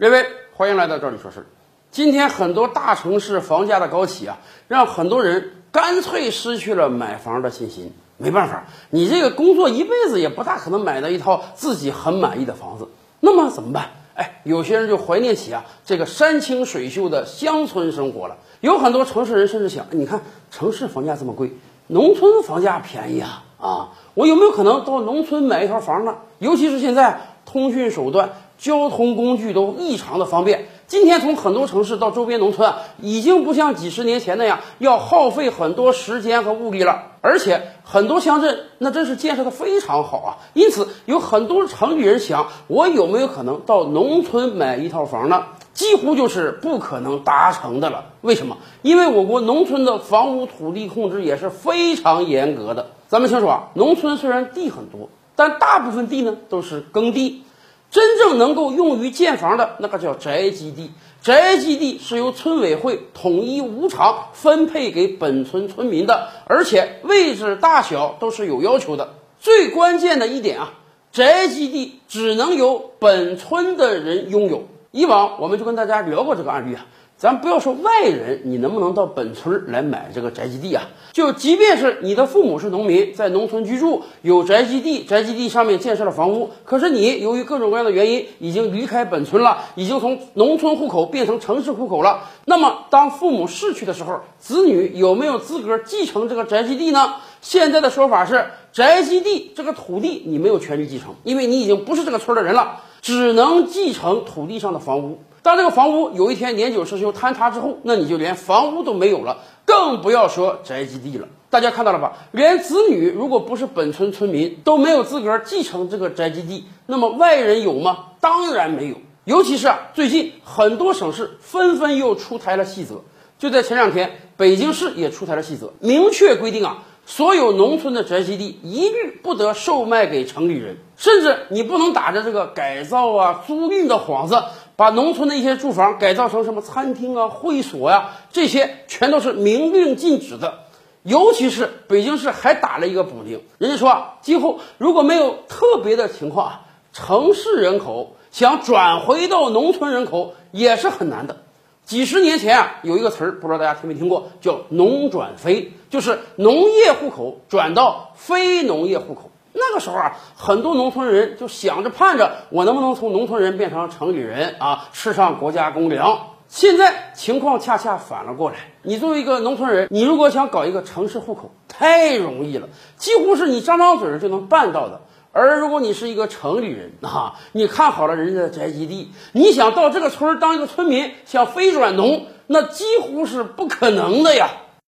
各位，欢迎来到这里说事儿。今天很多大城市房价的高企啊，让很多人干脆失去了买房的信心。没办法，你这个工作一辈子也不大可能买到一套自己很满意的房子。那么怎么办？哎，有些人就怀念起啊这个山清水秀的乡村生活了。有很多城市人甚至想，你看城市房价这么贵，农村房价便宜啊啊！我有没有可能到农村买一套房呢？尤其是现在通讯手段、交通工具都异常的方便。今天从很多城市到周边农村啊，已经不像几十年前那样要耗费很多时间和物力了。而且很多乡镇那真是建设的非常好啊。因此，有很多城里人想，我有没有可能到农村买一套房呢？几乎就是不可能达成的了。为什么？因为我国农村的房屋土地控制也是非常严格的。咱们清楚啊，农村虽然地很多，但大部分地呢都是耕地。真正能够用于建房的那个叫宅基地，宅基地是由村委会统一无偿分配给本村村民的，而且位置大小都是有要求的。最关键的一点啊，宅基地只能由本村的人拥有。以往我们就跟大家聊过这个案例啊。咱不要说外人，你能不能到本村来买这个宅基地啊？就即便是你的父母是农民，在农村居住，有宅基地，宅基地上面建设了房屋，可是你由于各种各样的原因已经离开本村了，已经从农村户口变成城市户口了。那么当父母逝去的时候，子女有没有资格继承这个宅基地呢？现在的说法是，宅基地这个土地你没有权利继承，因为你已经不是这个村的人了，只能继承土地上的房屋。当这个房屋有一天年久失修坍塌之后，那你就连房屋都没有了，更不要说宅基地了。大家看到了吧？连子女如果不是本村村民，都没有资格继承这个宅基地。那么外人有吗？当然没有。尤其是啊，最近很多省市纷纷又出台了细则。就在前两天，北京市也出台了细则，明确规定啊，所有农村的宅基地一律不得售卖给城里人，甚至你不能打着这个改造啊、租赁的幌子。把农村的一些住房改造成什么餐厅啊、会所呀，这些全都是明令禁止的。尤其是北京市还打了一个补丁，人家说啊，今后如果没有特别的情况啊，城市人口想转回到农村人口也是很难的。几十年前啊，有一个词儿，不知道大家听没听过，叫“农转非”，就是农业户口转到非农业户口。那个时候啊，很多农村人就想着盼着，我能不能从农村人变成城里人啊，吃上国家公粮。现在情况恰恰反了过来，你作为一个农村人，你如果想搞一个城市户口，太容易了，几乎是你张张嘴就能办到的。而如果你是一个城里人啊，你看好了人家的宅基地，你想到这个村当一个村民，想飞转农，那几乎是不可能的呀。